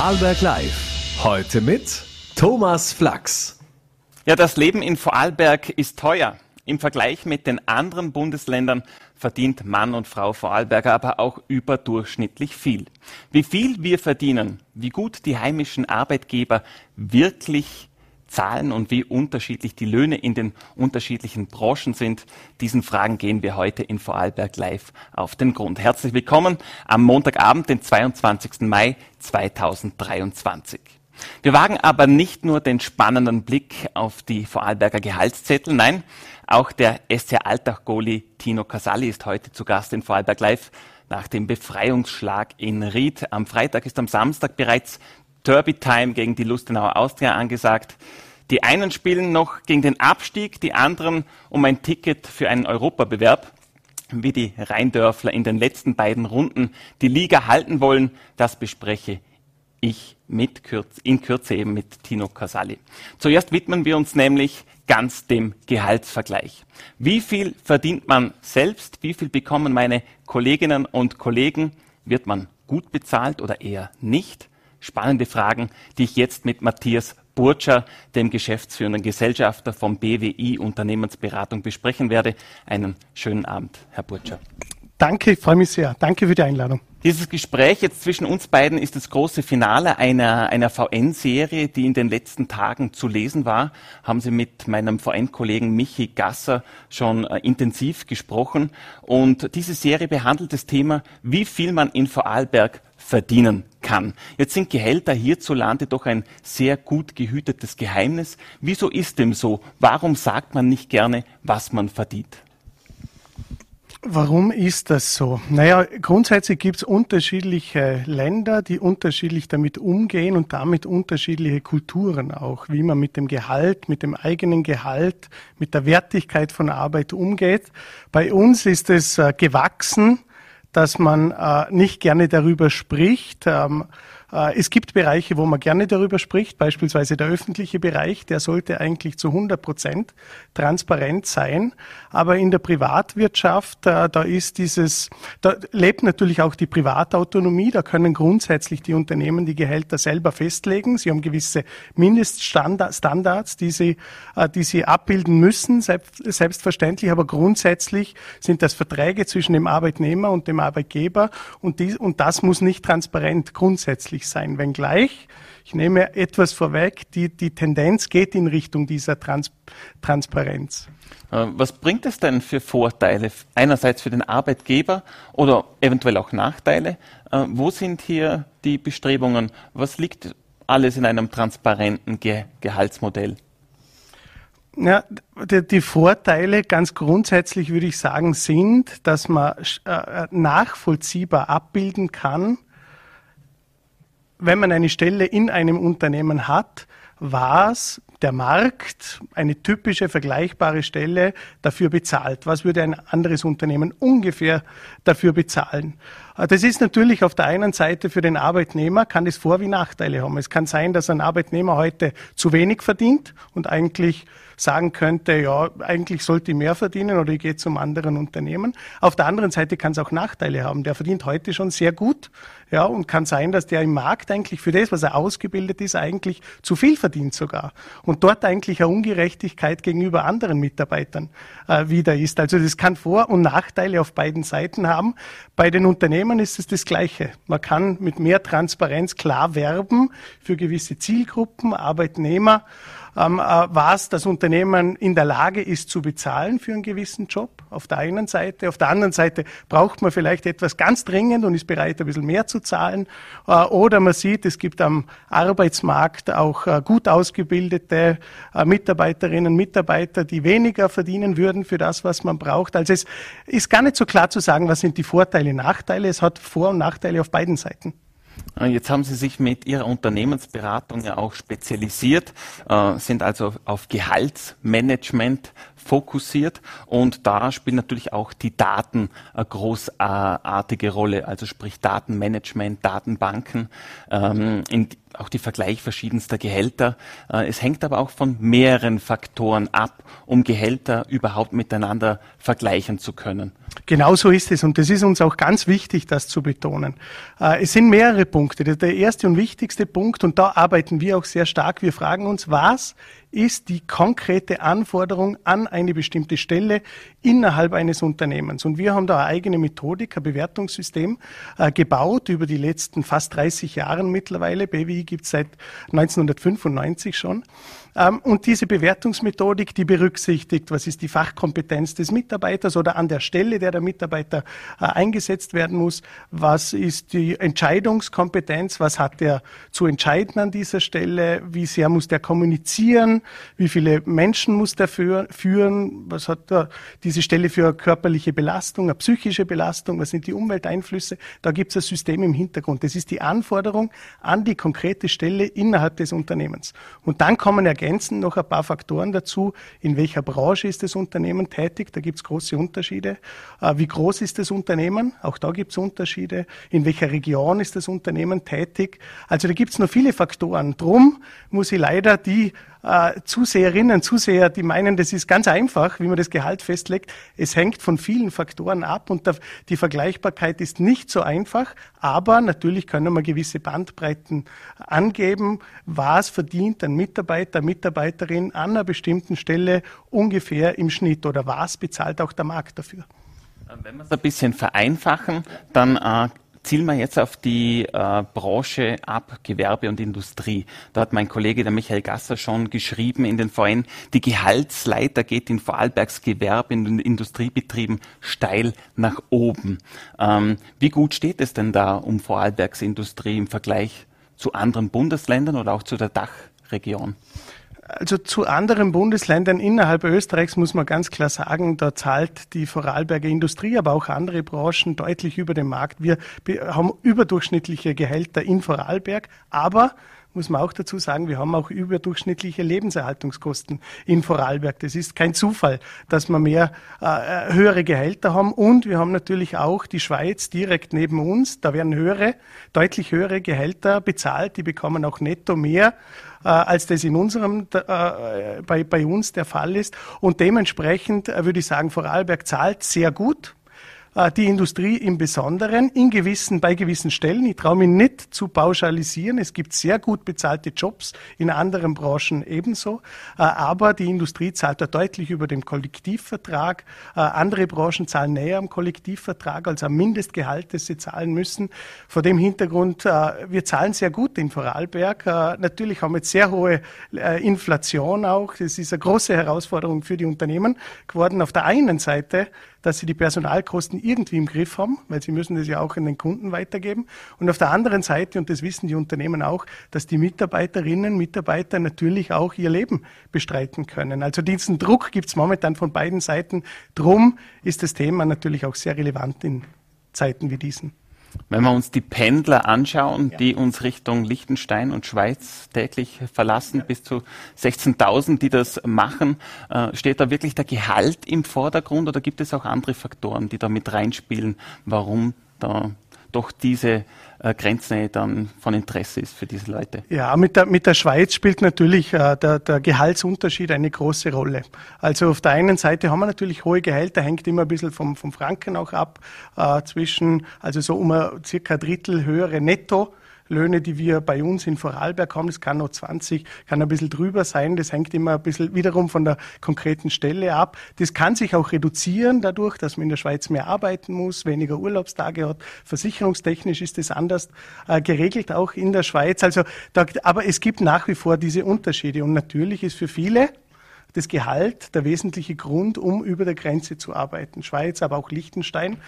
Vorarlberg Live. Heute mit Thomas Flachs. Ja, das Leben in Vorarlberg ist teuer. Im Vergleich mit den anderen Bundesländern verdient Mann und Frau Vorarlberger aber auch überdurchschnittlich viel. Wie viel wir verdienen, wie gut die heimischen Arbeitgeber wirklich zahlen und wie unterschiedlich die Löhne in den unterschiedlichen Branchen sind, diesen Fragen gehen wir heute in Vorarlberg live auf den Grund. Herzlich willkommen am Montagabend, den 22. Mai 2023. Wir wagen aber nicht nur den spannenden Blick auf die Vorarlberger Gehaltszettel, nein, auch der SC Alltag-Goli Tino Casali ist heute zu Gast in Vorarlberg Live nach dem Befreiungsschlag in Ried. Am Freitag ist am Samstag bereits Derby-Time gegen die Lustenauer Austria angesagt. Die einen spielen noch gegen den Abstieg, die anderen um ein Ticket für einen Europabewerb. Wie die Rheindörfler in den letzten beiden Runden die Liga halten wollen, das bespreche ich mit Kürz, in Kürze eben mit Tino Casali. Zuerst widmen wir uns nämlich ganz dem Gehaltsvergleich. Wie viel verdient man selbst? Wie viel bekommen meine Kolleginnen und Kollegen? Wird man gut bezahlt oder eher nicht? Spannende Fragen, die ich jetzt mit Matthias Burtscher, dem geschäftsführenden Gesellschafter vom BWI Unternehmensberatung besprechen werde. Einen schönen Abend, Herr Burtscher. Danke, ich freue mich sehr. Danke für die Einladung. Dieses Gespräch jetzt zwischen uns beiden ist das große Finale einer, einer VN-Serie, die in den letzten Tagen zu lesen war. Haben Sie mit meinem VN-Kollegen Michi Gasser schon äh, intensiv gesprochen. Und diese Serie behandelt das Thema, wie viel man in Vorarlberg verdienen kann. Jetzt sind Gehälter hierzulande doch ein sehr gut gehütetes Geheimnis. Wieso ist dem so? Warum sagt man nicht gerne, was man verdient? Warum ist das so? Naja, grundsätzlich gibt es unterschiedliche Länder, die unterschiedlich damit umgehen und damit unterschiedliche Kulturen auch, wie man mit dem Gehalt, mit dem eigenen Gehalt, mit der Wertigkeit von Arbeit umgeht. Bei uns ist es äh, gewachsen, dass man äh, nicht gerne darüber spricht. Äh, es gibt Bereiche, wo man gerne darüber spricht, beispielsweise der öffentliche Bereich, der sollte eigentlich zu 100 Prozent transparent sein. Aber in der Privatwirtschaft, äh, da ist dieses, da lebt natürlich auch die Privatautonomie, da können grundsätzlich die Unternehmen die Gehälter selber festlegen. Sie haben gewisse Mindeststandards, die sie, äh, die sie abbilden müssen, selbstverständlich, aber grundsätzlich sind das Verträge zwischen dem Arbeitnehmer und dem Arbeitgeber und, die, und das muss nicht transparent grundsätzlich möglich sein, wenngleich, ich nehme etwas vorweg, die, die Tendenz geht in Richtung dieser Trans Transparenz. Äh, was bringt es denn für Vorteile? Einerseits für den Arbeitgeber oder eventuell auch Nachteile. Äh, wo sind hier die Bestrebungen? Was liegt alles in einem transparenten Ge Gehaltsmodell? Ja, die, Vorteile ganz grundsätzlich würde ich sagen sind, dass man äh, nachvollziehbar abbilden kann, wenn man eine Stelle in einem Unternehmen hat, was der Markt eine typische vergleichbare Stelle dafür bezahlt. Was würde ein anderes Unternehmen ungefähr dafür bezahlen? Das ist natürlich auf der einen Seite für den Arbeitnehmer, kann es Vor- wie Nachteile haben. Es kann sein, dass ein Arbeitnehmer heute zu wenig verdient und eigentlich sagen könnte, ja, eigentlich sollte ich mehr verdienen oder ich gehe zum anderen Unternehmen. Auf der anderen Seite kann es auch Nachteile haben. Der verdient heute schon sehr gut, ja, und kann sein, dass der im Markt eigentlich für das, was er ausgebildet ist, eigentlich zu viel verdient sogar. Und dort eigentlich eine Ungerechtigkeit gegenüber anderen Mitarbeitern äh, wieder ist. Also das kann Vor- und Nachteile auf beiden Seiten haben. Bei den Unternehmen ist es das Gleiche. Man kann mit mehr Transparenz klar werben für gewisse Zielgruppen, Arbeitnehmer, was das Unternehmen in der Lage ist zu bezahlen für einen gewissen Job. Auf der einen Seite. Auf der anderen Seite braucht man vielleicht etwas ganz dringend und ist bereit, ein bisschen mehr zu zahlen. Äh, oder man sieht, es gibt am Arbeitsmarkt auch äh, gut ausgebildete äh, Mitarbeiterinnen Mitarbeiter, die weniger verdienen würden für das, was man braucht. Also es ist gar nicht so klar zu sagen, was sind die Vorteile, Nachteile. Es hat Vor- und Nachteile auf beiden Seiten. Äh, jetzt haben Sie sich mit Ihrer Unternehmensberatung ja auch spezialisiert, äh, sind also auf Gehaltsmanagement fokussiert und da spielen natürlich auch die Daten eine großartige Rolle, also sprich Datenmanagement, Datenbanken, ähm, in, auch die Vergleich verschiedenster Gehälter. Äh, es hängt aber auch von mehreren Faktoren ab, um Gehälter überhaupt miteinander vergleichen zu können. Genau so ist es und das ist uns auch ganz wichtig, das zu betonen. Äh, es sind mehrere Punkte. Der erste und wichtigste Punkt, und da arbeiten wir auch sehr stark, wir fragen uns, was ist die konkrete Anforderung an eine bestimmte Stelle innerhalb eines Unternehmens. Und wir haben da eine eigene Methodik, ein Bewertungssystem äh, gebaut über die letzten fast 30 Jahre mittlerweile. BWI gibt es seit 1995 schon. Ähm, und diese Bewertungsmethodik, die berücksichtigt, was ist die Fachkompetenz des Mitarbeiters oder an der Stelle, der der Mitarbeiter äh, eingesetzt werden muss, was ist die Entscheidungskompetenz, was hat er zu entscheiden an dieser Stelle, wie sehr muss der kommunizieren, wie viele Menschen muss der führen, was hat er diese Stelle für körperliche Belastung, eine psychische Belastung, was sind die Umwelteinflüsse, da gibt es ein System im Hintergrund. Das ist die Anforderung an die konkrete Stelle innerhalb des Unternehmens. Und dann kommen ergänzen noch ein paar Faktoren dazu. In welcher Branche ist das Unternehmen tätig? Da gibt es große Unterschiede. Äh, wie groß ist das Unternehmen? Auch da gibt es Unterschiede. In welcher Region ist das Unternehmen tätig? Also da gibt es noch viele Faktoren. Drum muss ich leider die äh, Zuseherinnen, Zuseher, die meinen, das ist ganz einfach, wie man das Gehalt festlegt. Es hängt von vielen Faktoren ab und die Vergleichbarkeit ist nicht so einfach, aber natürlich können wir gewisse Bandbreiten angeben. Was verdient ein Mitarbeiter, Mitarbeiterin an einer bestimmten Stelle ungefähr im Schnitt oder was bezahlt auch der Markt dafür? Wenn wir es ein bisschen vereinfachen, dann äh, zielen wir jetzt auf die äh, Branche ab, Gewerbe und Industrie. Da hat mein Kollege, der Michael Gasser, schon geschrieben in den VN, die Gehaltsleiter geht in Vorarlbergs Gewerbe und Industriebetrieben steil nach oben. Ähm, wie gut steht es denn da um Vorarlbergs Industrie im Vergleich zu anderen Bundesländern oder auch zu der Dachregion? Also zu anderen Bundesländern innerhalb Österreichs muss man ganz klar sagen, da zahlt die Vorarlberger Industrie, aber auch andere Branchen deutlich über den Markt. Wir haben überdurchschnittliche Gehälter in Vorarlberg, aber muss man auch dazu sagen, wir haben auch überdurchschnittliche Lebenserhaltungskosten in Vorarlberg. Das ist kein Zufall, dass wir mehr äh, höhere Gehälter haben. Und wir haben natürlich auch die Schweiz direkt neben uns. Da werden höhere, deutlich höhere Gehälter bezahlt. Die bekommen auch netto mehr äh, als das in unserem, äh, bei, bei uns der Fall ist. Und dementsprechend äh, würde ich sagen, Vorarlberg zahlt sehr gut äh, die Industrie im Besonderen in gewissen, bei gewissen Stellen. Ich traue mich nicht zu pauschalisieren. Es gibt sehr gut bezahlte Jobs in anderen Branchen ebenso. Äh, aber die Industrie zahlt da deutlich über dem Kollektivvertrag. Äh, andere Branchen zahlen näher am Kollektivvertrag als am Mindestgehalt, das sie zahlen müssen. Vor dem Hintergrund, wir zahlen sehr gut in Vorarlberg. Natürlich haben wir jetzt sehr hohe Inflation auch. Das ist eine große Herausforderung für die Unternehmen geworden. Auf der einen Seite dass sie die Personalkosten irgendwie im Griff haben, weil sie müssen das ja auch an den Kunden weitergeben. Und auf der anderen Seite, und das wissen die Unternehmen auch, dass die Mitarbeiterinnen, Mitarbeiter natürlich auch ihr Leben bestreiten können. Also diesen Druck gibt es momentan von beiden Seiten. Drum ist das Thema natürlich auch sehr relevant in Zeiten wie diesen. Wenn wir uns die Pendler anschauen, ja. die uns Richtung Liechtenstein und Schweiz täglich verlassen, ja. bis zu 16.000, die das machen, äh, steht da wirklich der Gehalt im Vordergrund oder gibt es auch andere Faktoren, die da mit reinspielen, warum da doch diese äh, Grenznähe dann von Interesse ist für diese Leute. Ja, mit der, mit der Schweiz spielt natürlich äh, der, der Gehaltsunterschied eine große Rolle. Also auf der einen Seite haben wir natürlich hohe Gehälter, hängt immer ein bisschen vom, vom Franken auch ab, äh, zwischen, also so um circa ein Drittel höhere Netto Löhne, die wir bei uns in Vorarlberg haben. Das kann noch 20, kann ein bisschen drüber sein. Das hängt immer ein bisschen wiederum von der konkreten Stelle ab. Das kann sich auch reduzieren dadurch, dass man in der Schweiz mehr arbeiten muss, weniger Urlaubstage hat. Versicherungstechnisch ist das anders äh, geregelt, auch in der Schweiz. Also, da, aber es gibt nach wie vor diese Unterschiede. Und natürlich ist für viele, das Gehalt der wesentliche Grund, um über der Grenze zu arbeiten. Schweiz, aber auch Liechtenstein.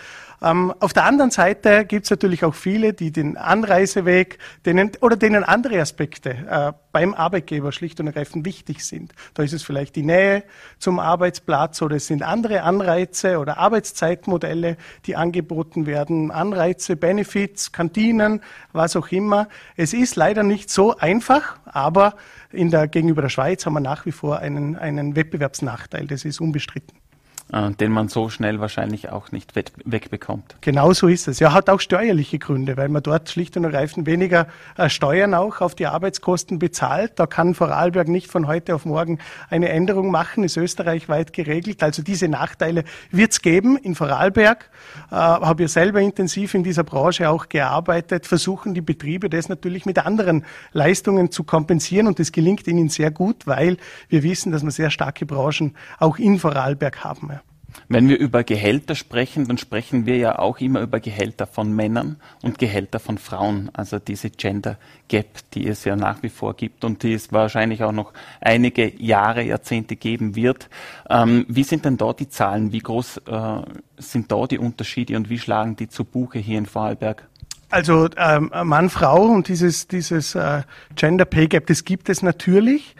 Ähm, auf der anderen Seite gibt es natürlich auch viele, die den Anreiseweg denen, oder denen andere Aspekte äh, beim Arbeitgeber schlicht und ergreifend wichtig sind. Da ist es vielleicht die Nähe zum Arbeitsplatz oder es sind andere Anreize oder Arbeitszeitmodelle, die angeboten werden, Anreize, Benefits, Kantinen, was auch immer. Es ist leider nicht so einfach, aber in der, gegenüber der Schweiz haben wir nach wie vor einen, einen Wettbewerbsnachteil, das ist unbestritten. Äh, den man so schnell wahrscheinlich auch nicht wegbekommt. Genau so ist es. Ja, hat auch steuerliche Gründe, weil man dort schlicht und ergreifend weniger äh, Steuern auch auf die Arbeitskosten bezahlt. Da kann Vorarlberg nicht von heute auf morgen eine Änderung machen, ist österreichweit geregelt. Also diese Nachteile wird es geben. In Vorarlberg äh, habe ich selber intensiv in dieser Branche auch gearbeitet, versuchen die Betriebe das natürlich mit anderen Leistungen zu kompensieren und das gelingt ihnen sehr gut, weil wir wissen, dass wir sehr starke Branchen auch in Vorarlberg haben. Ja. Wenn wir über Gehälter sprechen, dann sprechen wir ja auch immer über Gehälter von Männern und Gehälter von Frauen. Also diese Gender Gap, die es ja nach wie vor gibt und die es wahrscheinlich auch noch einige Jahre, Jahrzehnte geben wird. Ähm, wie sind denn da die Zahlen? Wie groß äh, sind da die Unterschiede und wie schlagen die zu Buche hier in Vorarlberg? Also ähm, Mann, Frau und dieses, dieses äh, Gender Pay Gap, das gibt es natürlich.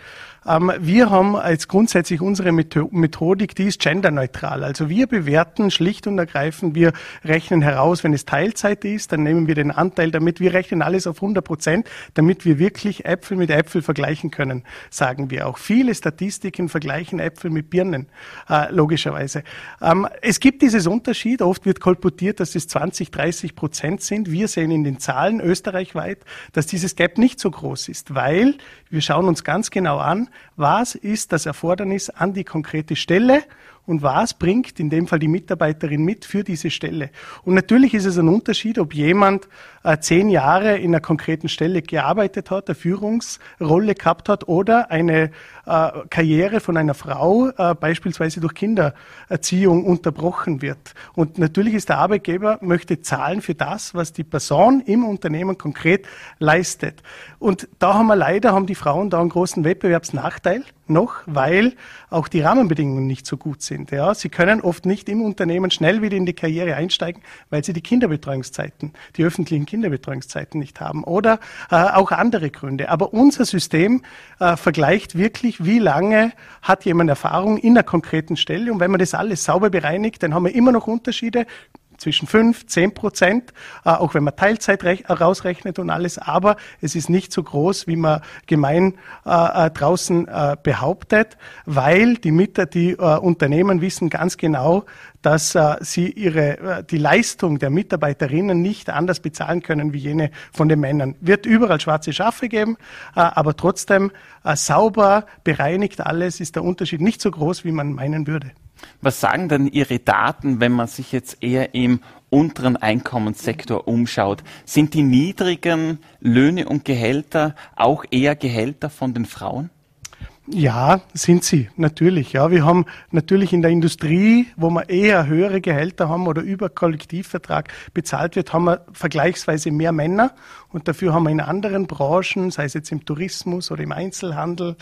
Ähm, wir haben als grundsätzlich unsere Methodik, die ist genderneutral. Also wir bewerten schlicht und ergreifend, wir rechnen heraus, wenn es Teilzeit ist, dann nehmen wir den Anteil damit, wir rechnen alles auf 100 Prozent, damit wir wirklich Äpfel mit Äpfel vergleichen können, sagen wir auch. Viele Statistiken vergleichen Äpfel mit Birnen, äh, logischerweise. Ähm, es gibt dieses Unterschied, oft wird kolportiert, dass es 20, 30 Prozent sind. Wir sehen in den Zahlen österreichweit, dass dieses Gap nicht so groß ist, weil wir schauen uns ganz genau an, was ist das Erfordernis an die konkrete Stelle und was bringt in dem Fall die Mitarbeiterin mit für diese Stelle. Und natürlich ist es ein Unterschied, ob jemand äh, zehn Jahre in einer konkreten Stelle gearbeitet hat, eine Führungsrolle gehabt hat oder eine äh, Karriere von einer Frau äh, beispielsweise durch Kindererziehung unterbrochen wird. Und natürlich ist der Arbeitgeber möchte zahlen für das, was die Person im Unternehmen konkret leistet. Und da haben wir leider, haben die Frauen da einen großen Wettbewerbsnachteil noch, weil auch die Rahmenbedingungen nicht so gut sind. Ja, sie können oft nicht im Unternehmen schnell wieder in die Karriere einsteigen, weil sie die Kinderbetreuungszeiten, die öffentlichen Kinderbetreuungszeiten nicht haben oder äh, auch andere Gründe. Aber unser System äh, vergleicht wirklich, wie lange hat jemand Erfahrung in einer konkreten Stelle und wenn man das alles sauber bereinigt, dann haben wir immer noch Unterschiede zwischen 5, 10 Prozent, äh, auch wenn man Teilzeit rausrechnet und alles, aber es ist nicht so groß, wie man gemein äh, äh draußen äh, behauptet, weil die Mieter, die äh, Unternehmen wissen ganz genau, dass äh, sie ihre, die Leistung der Mitarbeiterinnen nicht anders bezahlen können wie jene von den Männern. Wird überall schwarze Schafe geben, aber trotzdem sauber bereinigt alles ist der Unterschied nicht so groß, wie man meinen würde. Was sagen denn Ihre Daten, wenn man sich jetzt eher im unteren Einkommenssektor umschaut? Sind die niedrigen Löhne und Gehälter auch eher Gehälter von den Frauen? Ja, sind sie, natürlich. Ja, wir haben natürlich in der Industrie, wo wir eher höhere Gehälter haben oder über Kollektivvertrag bezahlt wird, haben wir vergleichsweise mehr Männer und dafür haben wir in anderen Branchen, sei es jetzt im Tourismus oder im Einzelhandel,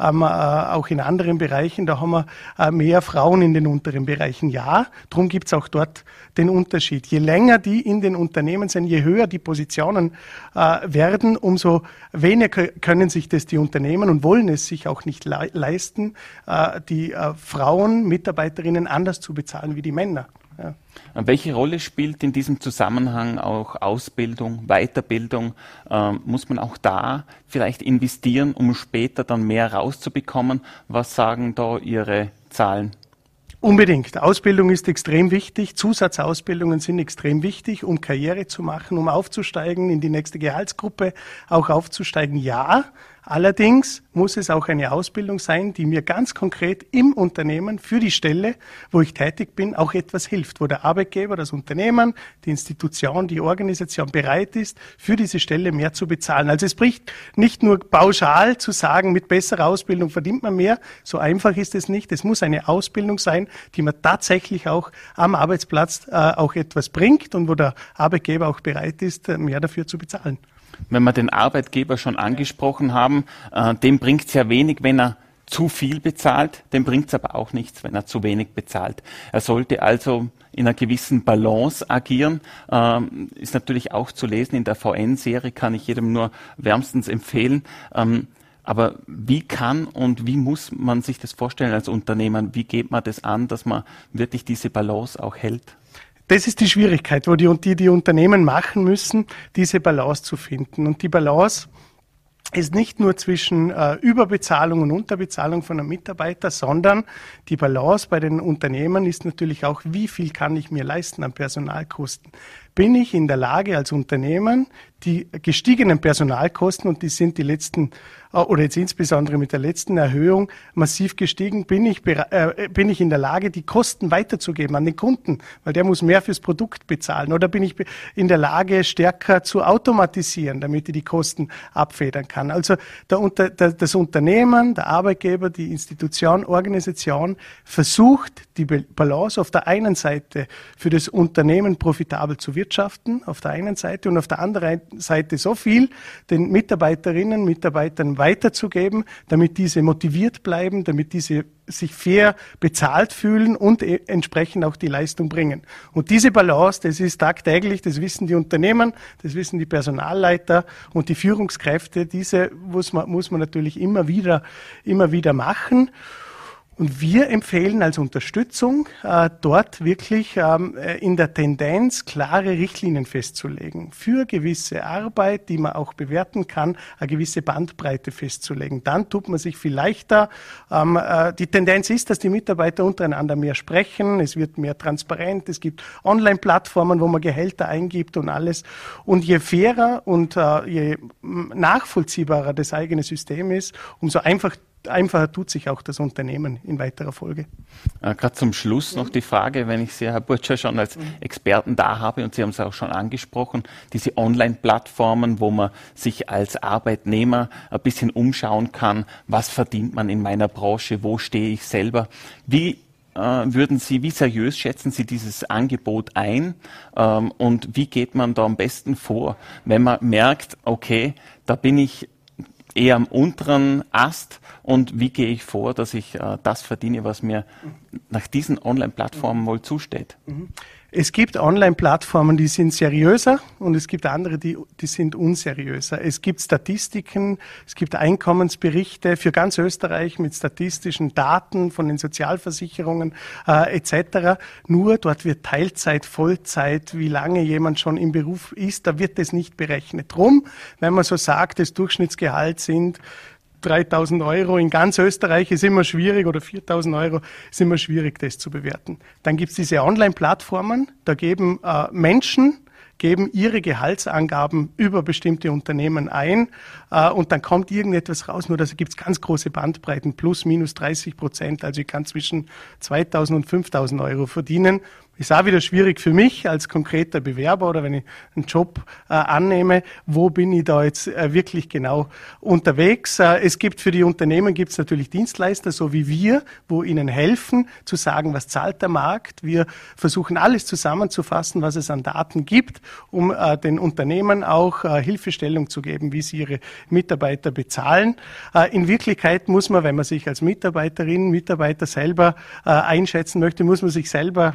ähm, äh, auch in anderen Bereichen, da haben wir äh, mehr Frauen in den unteren Bereichen. Ja, darum gibt es auch dort den Unterschied. Je länger die in den Unternehmen sind, je höher die Positionen äh, werden, umso weniger können sich das die Unternehmen und wollen es sich auch nicht le leisten, äh, die äh, Frauen, Mitarbeiterinnen anders zu bezahlen wie die Männer. Ja. Welche Rolle spielt in diesem Zusammenhang auch Ausbildung, Weiterbildung? Ähm, muss man auch da vielleicht investieren, um später dann mehr rauszubekommen? Was sagen da Ihre Zahlen? Unbedingt. Ausbildung ist extrem wichtig. Zusatzausbildungen sind extrem wichtig, um Karriere zu machen, um aufzusteigen, in die nächste Gehaltsgruppe auch aufzusteigen. Ja, Allerdings muss es auch eine Ausbildung sein, die mir ganz konkret im Unternehmen für die Stelle, wo ich tätig bin, auch etwas hilft, wo der Arbeitgeber, das Unternehmen, die Institution, die Organisation bereit ist, für diese Stelle mehr zu bezahlen. Also es bricht nicht nur pauschal zu sagen, mit besserer Ausbildung verdient man mehr. So einfach ist es nicht. Es muss eine Ausbildung sein, die mir tatsächlich auch am Arbeitsplatz äh, auch etwas bringt und wo der Arbeitgeber auch bereit ist, mehr dafür zu bezahlen wenn wir den Arbeitgeber schon angesprochen haben, äh, dem bringt es ja wenig, wenn er zu viel bezahlt, dem bringt es aber auch nichts, wenn er zu wenig bezahlt. Er sollte also in einer gewissen Balance agieren. Ähm, ist natürlich auch zu lesen in der VN-Serie, kann ich jedem nur wärmstens empfehlen. Ähm, aber wie kann und wie muss man sich das vorstellen als Unternehmer? Wie geht man das an, dass man wirklich diese Balance auch hält? Das ist die Schwierigkeit, wo die, die, die Unternehmen machen müssen, diese Balance zu finden. Und die Balance ist nicht nur zwischen äh, Überbezahlung und Unterbezahlung von einem Mitarbeiter, sondern die Balance bei den Unternehmen ist natürlich auch, wie viel kann ich mir leisten an Personalkosten. Bin ich in der Lage als Unternehmen, die gestiegenen Personalkosten, und die sind die letzten, äh, oder jetzt insbesondere mit der letzten Erhöhung massiv gestiegen, bin ich, äh, bin ich in der Lage, die Kosten weiterzugeben an den Kunden, weil der muss mehr fürs Produkt bezahlen. Oder bin ich in der Lage, stärker zu automatisieren, damit ich die Kosten abfedern kann. Also der, der, das Unternehmen, der Arbeitgeber, die Institution, Organisation versucht, die Balance auf der einen Seite für das Unternehmen profitabel zu wirtschaften, auf der einen Seite, und auf der anderen Seite so viel den Mitarbeiterinnen, Mitarbeitern weiterzugeben, damit diese motiviert bleiben, damit diese sich fair bezahlt fühlen und e entsprechend auch die Leistung bringen. Und diese Balance, das ist tagtäglich, das wissen die Unternehmen, das wissen die Personalleiter und die Führungskräfte, diese muss man, muss man natürlich immer wieder, immer wieder machen. Und wir empfehlen als Unterstützung, äh, dort wirklich ähm, äh, in der Tendenz klare Richtlinien festzulegen. Für gewisse Arbeit, die man auch bewerten kann, eine gewisse Bandbreite festzulegen. Dann tut man sich viel leichter. Ähm, äh, die Tendenz ist, dass die Mitarbeiter untereinander mehr sprechen. Es wird mehr transparent. Es gibt Online-Plattformen, wo man Gehälter eingibt und alles. Und je fairer und je nachvollziehbarer das eigene System ist, umso einfach einfacher tut sich auch das Unternehmen in weiterer Folge. Äh, Gerade zum Schluss noch die Frage, wenn ich Sie, Herr Burtscher, schon als Experten da habe und Sie haben es auch schon angesprochen, diese Online-Plattformen, wo man sich als Arbeitnehmer ein bisschen umschauen kann, was verdient man in meiner Branche, wo stehe ich selber. Wie äh, würden Sie, wie seriös schätzen Sie dieses Angebot ein ähm, und wie geht man da am besten vor, wenn man merkt, okay, da bin ich eher am unteren Ast und wie gehe ich vor, dass ich äh, das verdiene, was mir nach diesen Online-Plattformen wohl zusteht. Mhm. Es gibt Online-Plattformen, die sind seriöser und es gibt andere, die, die sind unseriöser. Es gibt Statistiken, es gibt Einkommensberichte für ganz Österreich mit statistischen Daten von den Sozialversicherungen äh, etc. Nur dort wird Teilzeit, Vollzeit, wie lange jemand schon im Beruf ist, da wird das nicht berechnet. Drum, wenn man so sagt, das Durchschnittsgehalt sind 3000 Euro in ganz Österreich ist immer schwierig oder 4000 Euro ist immer schwierig, das zu bewerten. Dann gibt es diese Online-Plattformen, da geben äh, Menschen, geben ihre Gehaltsangaben über bestimmte Unternehmen ein äh, und dann kommt irgendetwas raus. Nur da gibt es ganz große Bandbreiten, plus minus 30 Prozent. Also ich kann zwischen 2000 und 5000 Euro verdienen ist auch wieder schwierig für mich als konkreter Bewerber oder wenn ich einen Job äh, annehme, wo bin ich da jetzt äh, wirklich genau unterwegs? Äh, es gibt für die Unternehmen gibt es natürlich Dienstleister, so wie wir, wo ihnen helfen zu sagen, was zahlt der Markt. Wir versuchen alles zusammenzufassen, was es an Daten gibt, um äh, den Unternehmen auch äh, Hilfestellung zu geben, wie sie ihre Mitarbeiter bezahlen. Äh, in Wirklichkeit muss man, wenn man sich als Mitarbeiterin, Mitarbeiter selber einschätzen möchte, muss man sich selber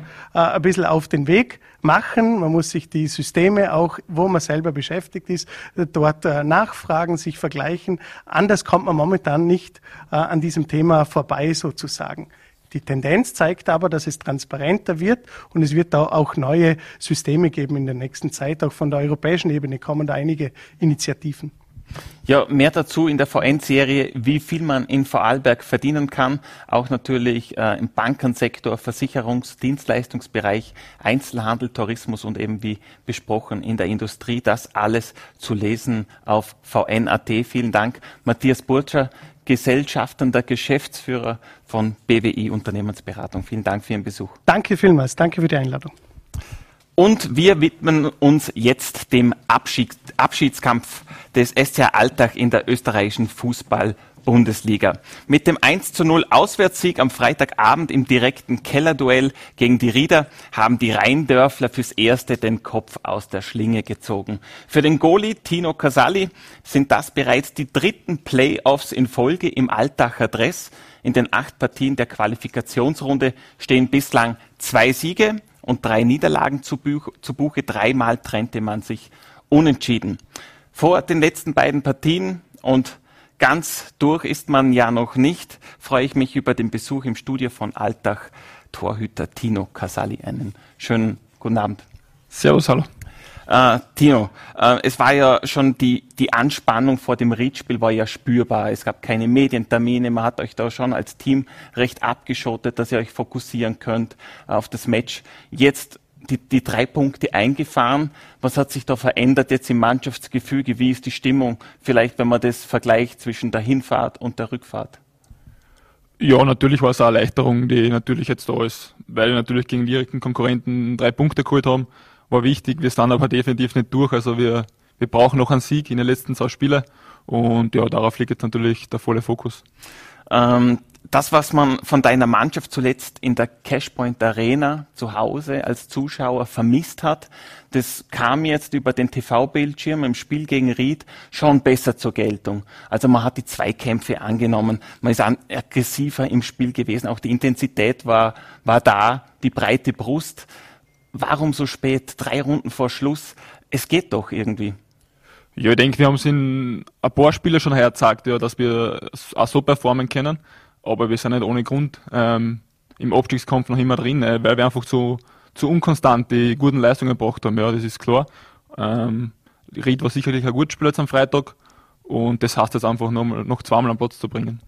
ein bisschen auf den Weg machen. Man muss sich die Systeme auch, wo man selber beschäftigt ist, dort äh, nachfragen, sich vergleichen. Anders kommt man momentan nicht äh, an diesem Thema vorbei sozusagen. Die Tendenz zeigt aber, dass es transparenter wird und es wird da auch neue Systeme geben in der nächsten Zeit. Auch von der europäischen Ebene kommen da einige Initiativen. Ja, mehr dazu in der VN-Serie, wie viel man in Vorarlberg verdienen kann. Auch natürlich äh, im Bankensektor, Versicherungs-, Dienstleistungsbereich, Einzelhandel, Tourismus und eben wie besprochen in der Industrie. Das alles zu lesen auf VN.at. Vielen Dank, Matthias Burtscher, gesellschaftender Geschäftsführer von BWI Unternehmensberatung. Vielen Dank für Ihren Besuch. Danke vielmals. Danke für die Einladung. Und wir widmen uns jetzt dem Abschied, Abschiedskampf des SCR Alltag in der österreichischen Fußball Bundesliga. Mit dem 1 zu 0 Auswärtssieg am Freitagabend im direkten Kellerduell gegen die Rieder haben die Rheindörfler fürs Erste den Kopf aus der Schlinge gezogen. Für den Goalie Tino Casali sind das bereits die dritten Playoffs in Folge im Altacher Dress. In den acht Partien der Qualifikationsrunde stehen bislang zwei Siege, und drei Niederlagen zu, Buch, zu Buche. Dreimal trennte man sich unentschieden. Vor den letzten beiden Partien und ganz durch ist man ja noch nicht, freue ich mich über den Besuch im Studio von Altach Torhüter Tino Casali. Einen schönen guten Abend. Servus, hallo. Äh, Tino, äh, es war ja schon die, die Anspannung vor dem Riedspiel war ja spürbar. Es gab keine Medientermine, man hat euch da schon als Team recht abgeschottet, dass ihr euch fokussieren könnt auf das Match. Jetzt die, die drei Punkte eingefahren. Was hat sich da verändert jetzt im Mannschaftsgefüge? Wie ist die Stimmung? Vielleicht, wenn man das vergleicht zwischen der Hinfahrt und der Rückfahrt. Ja, natürlich war es eine Erleichterung, die natürlich jetzt da ist, weil wir natürlich gegen direkten Konkurrenten drei Punkte geholt haben war wichtig. Wir sind aber definitiv nicht durch. Also wir, wir brauchen noch einen Sieg in den letzten zwei Spielen. Und ja, darauf liegt jetzt natürlich der volle Fokus. Ähm, das, was man von deiner Mannschaft zuletzt in der Cashpoint Arena zu Hause als Zuschauer vermisst hat, das kam jetzt über den TV-Bildschirm im Spiel gegen Ried schon besser zur Geltung. Also man hat die Zweikämpfe angenommen, man ist aggressiver im Spiel gewesen, auch die Intensität war, war da, die breite Brust warum so spät, drei Runden vor Schluss? Es geht doch irgendwie. Ja, ich denke, wir haben es in ein paar Spiele schon hergezeigt, ja, dass wir auch so performen können. Aber wir sind nicht ohne Grund ähm, im Abstiegskampf noch immer drin, äh, weil wir einfach zu, zu unkonstant die guten Leistungen gebracht haben. Ja, das ist klar. Ähm, Ried war sicherlich ein gutes Spiel jetzt am Freitag und das heißt jetzt einfach noch, noch zweimal am Platz zu bringen.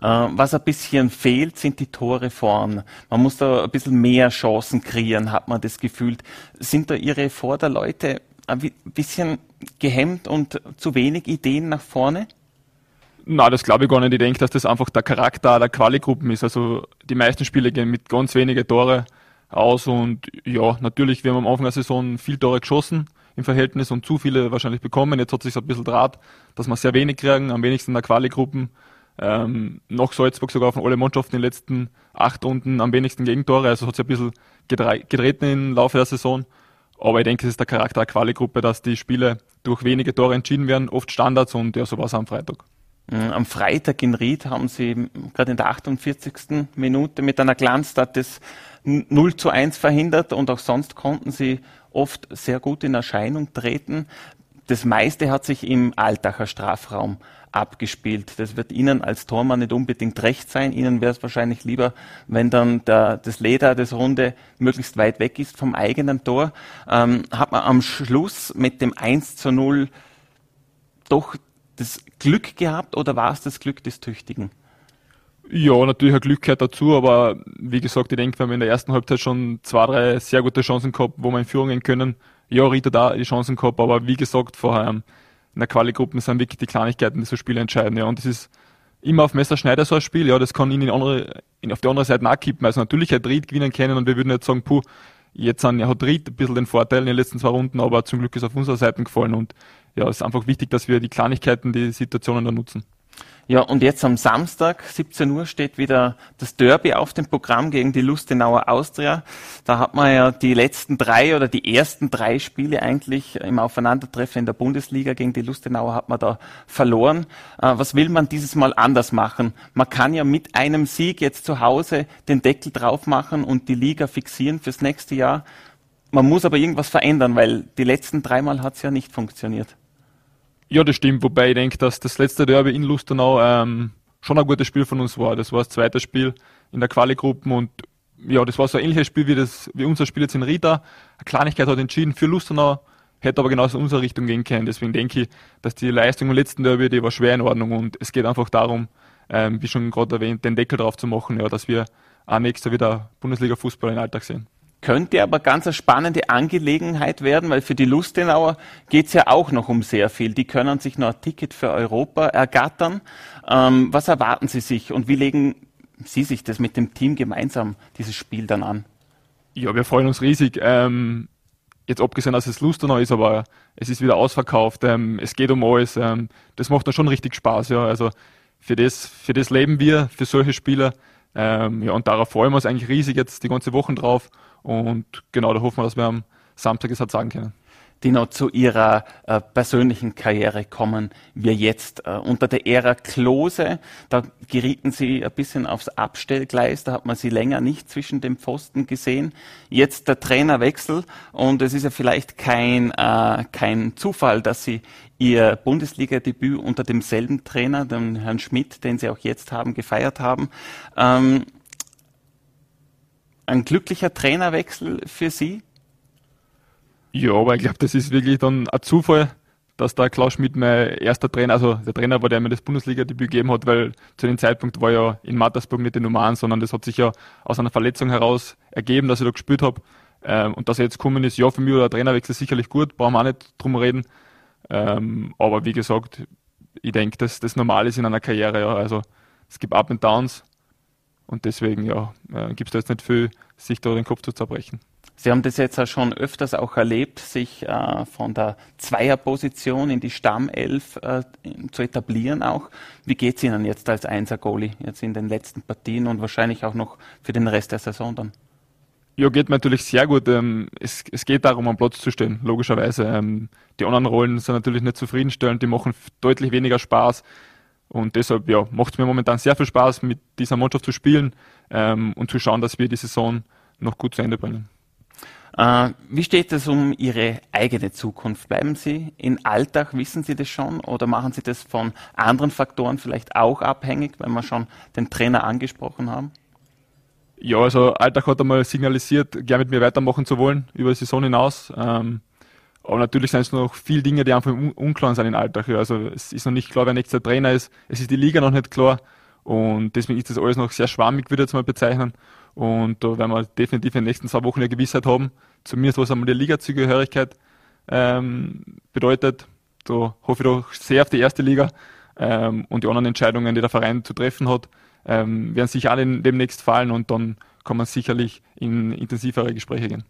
Äh, was ein bisschen fehlt, sind die Tore vorn. Man muss da ein bisschen mehr Chancen kreieren, hat man das Gefühl. Sind da Ihre Vorderleute ein bisschen gehemmt und zu wenig Ideen nach vorne? Na, das glaube ich gar nicht. Ich denke, dass das einfach der Charakter der Quali-Gruppen ist. Also die meisten Spiele gehen mit ganz wenigen Tore aus und ja, natürlich, wir haben am Anfang der Saison viel Tore geschossen im Verhältnis und zu viele wahrscheinlich bekommen. Jetzt hat sich ein bisschen draht, dass wir sehr wenig kriegen, am wenigsten in der Quali-Gruppen. Ähm, nach Salzburg sogar von alle Mannschaften in den letzten acht Runden am wenigsten Gegentore, also hat sich ein bisschen gedreht im Laufe der Saison. Aber ich denke, es ist der Charakter der Quali-Gruppe, dass die Spiele durch wenige Tore entschieden werden, oft Standards und ja, so war es am Freitag. Mhm, am Freitag in Ried haben sie gerade in der 48. Minute mit einer Glanztat das 0 zu 1 verhindert und auch sonst konnten sie oft sehr gut in Erscheinung treten. Das meiste hat sich im Altacher Strafraum abgespielt. Das wird Ihnen als Tormann nicht unbedingt recht sein. Ihnen wäre es wahrscheinlich lieber, wenn dann der, das Leder, das Runde möglichst weit weg ist vom eigenen Tor. Ähm, hat man am Schluss mit dem 1 zu 0 doch das Glück gehabt oder war es das Glück des Tüchtigen? Ja, natürlich ein Glück gehört dazu, aber wie gesagt, ich denke, wir haben in der ersten Halbzeit schon zwei, drei sehr gute Chancen gehabt, wo wir in Führung gehen können. Ja, Rita da die Chancen gehabt, aber wie gesagt vorher, in der Quali-Gruppen sind wirklich die Kleinigkeiten, die so Spiele entscheiden. Ja. Und das ist immer auf Messerschneider so ein Spiel. Ja, das kann ihn in andere, in, auf die andere Seite nachkippen. Also natürlich hat Ried gewinnen können und wir würden jetzt sagen, puh, jetzt sind, ja, hat Ried ein bisschen den Vorteil in den letzten zwei Runden, aber zum Glück ist auf unserer Seite gefallen. Und ja, es ist einfach wichtig, dass wir die Kleinigkeiten, die Situationen da nutzen. Ja, und jetzt am Samstag, 17 Uhr, steht wieder das Derby auf dem Programm gegen die Lustenauer Austria. Da hat man ja die letzten drei oder die ersten drei Spiele eigentlich im Aufeinandertreffen in der Bundesliga gegen die Lustenauer hat man da verloren. Äh, was will man dieses Mal anders machen? Man kann ja mit einem Sieg jetzt zu Hause den Deckel drauf machen und die Liga fixieren fürs nächste Jahr. Man muss aber irgendwas verändern, weil die letzten dreimal hat es ja nicht funktioniert. Ja, das stimmt, wobei ich denke, dass das letzte Derby in Lustenau ähm, schon ein gutes Spiel von uns war. Das war das zweite Spiel in der Quali-Gruppen und ja, das war so ein ähnliches Spiel wie, das, wie unser Spiel jetzt in Rieda. Eine Kleinigkeit hat entschieden für Lustenau, hätte aber genauso in unsere Richtung gehen können. Deswegen denke ich, dass die Leistung im letzten Derby, die war schwer in Ordnung und es geht einfach darum, ähm, wie schon gerade erwähnt, den Deckel drauf zu machen, ja, dass wir auch nächstes wieder Bundesliga-Fußball im Alltag sehen. Könnte aber ganz eine spannende Angelegenheit werden, weil für die Lustenauer geht es ja auch noch um sehr viel. Die können sich noch ein Ticket für Europa ergattern. Ähm, was erwarten Sie sich und wie legen Sie sich das mit dem Team gemeinsam, dieses Spiel dann an? Ja, wir freuen uns riesig. Ähm, jetzt abgesehen, dass es Lustenau ist, aber es ist wieder ausverkauft. Ähm, es geht um alles. Ähm, das macht dann schon richtig Spaß. Ja, also für das, für das leben wir, für solche Spieler. Ähm, ja, und darauf freuen wir uns eigentlich riesig jetzt die ganze Woche drauf. Und genau, da hoffen wir, dass wir am Samstag es halt sagen können die noch zu ihrer äh, persönlichen Karriere kommen wir jetzt. Äh, unter der Ära Klose, da gerieten sie ein bisschen aufs Abstellgleis, da hat man sie länger nicht zwischen den Pfosten gesehen. Jetzt der Trainerwechsel und es ist ja vielleicht kein, äh, kein Zufall, dass sie ihr Bundesliga-Debüt unter demselben Trainer, dem Herrn Schmidt, den sie auch jetzt haben, gefeiert haben. Ähm, ein glücklicher Trainerwechsel für Sie? Ja, aber ich glaube, das ist wirklich dann ein Zufall, dass der Klaus Schmidt mein erster Trainer, also der Trainer war, der mir das Bundesliga-Debüt gegeben hat, weil zu dem Zeitpunkt war ja in Mattersburg nicht die Nummer 1, sondern das hat sich ja aus einer Verletzung heraus ergeben, dass ich da gespielt habe. Ähm, und dass er jetzt gekommen ist, ja, für mich war der Trainerwechsel sicherlich gut, brauchen wir auch nicht drum reden. Ähm, aber wie gesagt, ich denke, dass das normal ist in einer Karriere. Ja. Also es gibt Up und Downs und deswegen ja, äh, gibt es da jetzt nicht viel, sich da den Kopf zu zerbrechen. Sie haben das jetzt auch schon öfters auch erlebt, sich äh, von der Zweierposition in die Stammelf äh, zu etablieren auch. Wie geht es Ihnen jetzt als Einser-Goalie jetzt in den letzten Partien und wahrscheinlich auch noch für den Rest der Saison dann? Ja, geht natürlich sehr gut. Ähm, es, es geht darum, am Platz zu stehen, logischerweise. Ähm, die anderen Rollen sind natürlich nicht zufriedenstellend, die machen deutlich weniger Spaß. Und deshalb ja, macht es mir momentan sehr viel Spaß, mit dieser Mannschaft zu spielen ähm, und zu schauen, dass wir die Saison noch gut zu Ende bringen. Äh, wie steht es um Ihre eigene Zukunft? Bleiben Sie in Alltag, wissen Sie das schon? Oder machen Sie das von anderen Faktoren vielleicht auch abhängig, wenn wir schon den Trainer angesprochen haben? Ja, also Alltag hat einmal signalisiert, gerne mit mir weitermachen zu wollen, über die Saison hinaus. Ähm, aber natürlich sind es noch viele Dinge, die einfach un unklar sind im Alltag. Also es ist noch nicht klar, wer nächster Trainer ist. Es ist die Liga noch nicht klar. Und deswegen ist das alles noch sehr schwammig, würde ich jetzt mal bezeichnen. Und da werden wir definitiv in den nächsten zwei Wochen eine Gewissheit haben, zumindest was einmal die Liga-Zugehörigkeit ähm, bedeutet. Da hoffe ich doch sehr auf die erste Liga ähm, und die anderen Entscheidungen, die der Verein zu treffen hat, ähm, werden sicher alle demnächst fallen und dann kann man sicherlich in intensivere Gespräche gehen.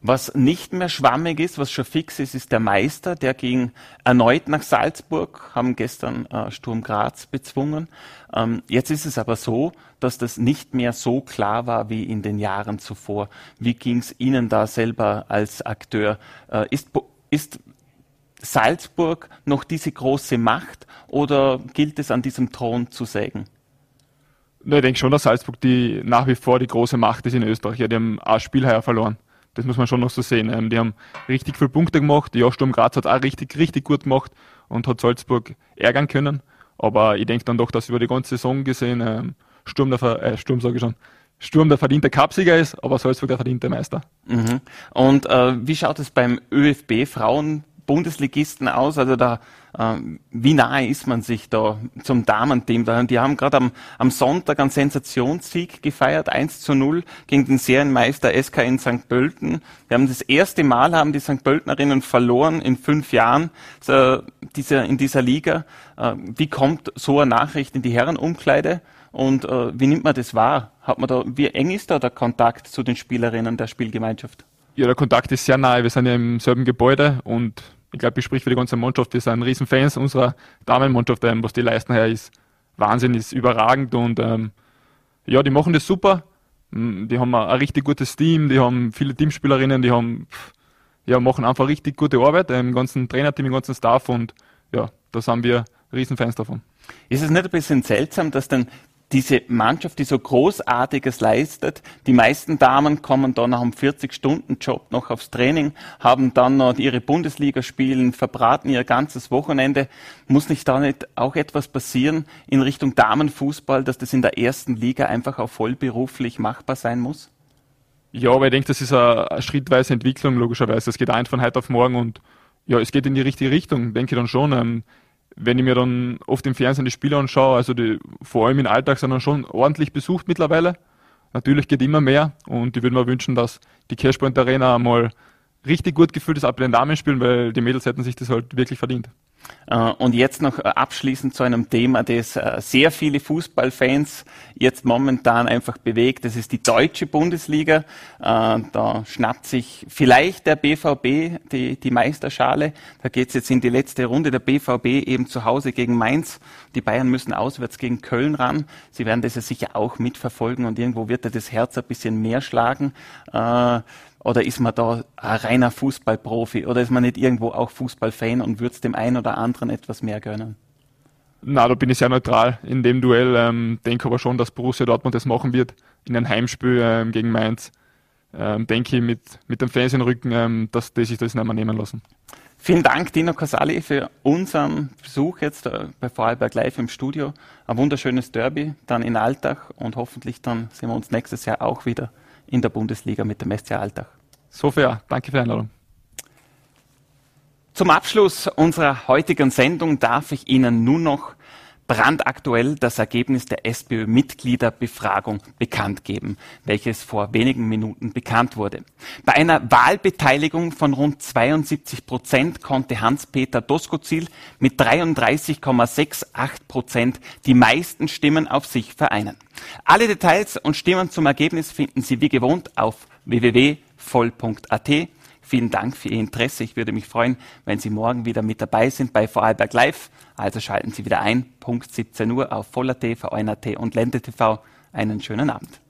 Was nicht mehr schwammig ist, was schon fix ist, ist der Meister. Der ging erneut nach Salzburg, haben gestern äh, Sturm Graz bezwungen. Ähm, jetzt ist es aber so, dass das nicht mehr so klar war wie in den Jahren zuvor. Wie ging es Ihnen da selber als Akteur? Äh, ist, ist Salzburg noch diese große Macht oder gilt es an diesem Thron zu sägen? Ich denke schon, dass Salzburg die nach wie vor die große Macht ist in Österreich. Ja, die haben ein Spiel heuer verloren. Das muss man schon noch so sehen. Ähm, die haben richtig viele Punkte gemacht. Ja, Sturm Graz hat auch richtig, richtig gut gemacht und hat Salzburg ärgern können. Aber ich denke dann doch, dass über die ganze Saison gesehen ähm, Sturm der, äh, Sturm sage ich schon, Sturm der verdiente Cupsieger ist, aber Salzburg der verdiente Meister. Mhm. Und äh, wie schaut es beim ÖFB Frauen Bundesligisten aus. Also da, äh, wie nahe ist man sich da zum Damenteam? Die haben gerade am, am Sonntag einen Sensationssieg gefeiert, 1 zu 0 gegen den Serienmeister SK in St. Pölten. Wir haben das erste Mal haben die St. Pöltenerinnen verloren in fünf Jahren äh, dieser, in dieser Liga. Äh, wie kommt so eine Nachricht in die Herrenumkleide? Und äh, wie nimmt man das wahr? Hat man da, wie eng ist da der Kontakt zu den Spielerinnen der Spielgemeinschaft? Ja, der Kontakt ist sehr nahe. Wir sind ja im selben Gebäude und ich glaube, ich spreche für die ganze Mannschaft. Wir sind Riesenfans unserer Damenmannschaft, ähm, was die leisten her ist. Wahnsinn, ist überragend und ähm, ja, die machen das super. Die haben ein, ein, richtig gutes Team, die haben viele Teamspielerinnen, die haben ja, machen einfach richtig gute Arbeit ähm, im ganzen Trainerteam, im ganzen Staff und ja, da sind wir Riesenfans davon. Ist es nicht ein bisschen seltsam, dass dann diese Mannschaft, die so Großartiges leistet. Die meisten Damen kommen dann nach einem 40-Stunden-Job noch aufs Training, haben dann noch ihre Bundesliga spielen, verbraten ihr ganzes Wochenende. Muss nicht da nicht auch etwas passieren in Richtung Damenfußball, dass das in der ersten Liga einfach auch vollberuflich machbar sein muss? Ja, aber ich denke, das ist eine, schrittweise Entwicklung, logischerweise. Es geht ein von heute auf morgen und ja, es geht in die richtige Richtung, denke ich dann schon. Wenn ich mir dann oft im Fernsehen die Spiele anschaue, also die, vor allem im Alltag sind dann schon ordentlich besucht mittlerweile. Natürlich geht immer mehr und ich würde mir wünschen, dass die Cashpoint Arena mal richtig gut gefüllt ist, ab den Damen spielen, weil die Mädels hätten sich das halt wirklich verdient. Äh, und jetzt noch äh, abschließend zu einem Thema, das äh, sehr viele Fußballfans jetzt momentan einfach bewegt. Das ist die deutsche Bundesliga. Da schnappt sich vielleicht der BVB die, die Meisterschale. Da geht es jetzt in die letzte Runde. Der BVB eben zu Hause gegen Mainz. Die Bayern müssen auswärts gegen Köln ran. Sie werden das ja sicher auch mitverfolgen und irgendwo wird da das Herz ein bisschen mehr schlagen. Oder ist man da ein reiner Fußballprofi? Oder ist man nicht irgendwo auch Fußballfan und würde es dem einen oder anderen etwas mehr gönnen? Na, da bin ich sehr neutral in dem Duell. Ähm, denke aber schon, dass Borussia Dortmund das machen wird in einem Heimspiel ähm, gegen Mainz. Ähm, denke ich mit, mit dem Fans im Rücken, ähm, dass die sich das nicht mehr nehmen lassen. Vielen Dank, Dino Casali, für unseren Besuch jetzt äh, bei Vorarlberg Live im Studio. Ein wunderschönes Derby, dann in Alltag und hoffentlich dann sehen wir uns nächstes Jahr auch wieder in der Bundesliga mit dem SC Alltag. Sofia, danke für die Einladung. Zum Abschluss unserer heutigen Sendung darf ich Ihnen nun noch brandaktuell das Ergebnis der SPÖ-Mitgliederbefragung bekannt geben, welches vor wenigen Minuten bekannt wurde. Bei einer Wahlbeteiligung von rund 72 Prozent konnte Hans-Peter Doskozil mit 33,68 Prozent die meisten Stimmen auf sich vereinen. Alle Details und Stimmen zum Ergebnis finden Sie wie gewohnt auf www.voll.at. Vielen Dank für Ihr Interesse. Ich würde mich freuen, wenn Sie morgen wieder mit dabei sind bei Vorarlberg Live. Also schalten Sie wieder ein, Punkt 17 Uhr auf Voller.t, VNAT und Lende TV. Einen schönen Abend.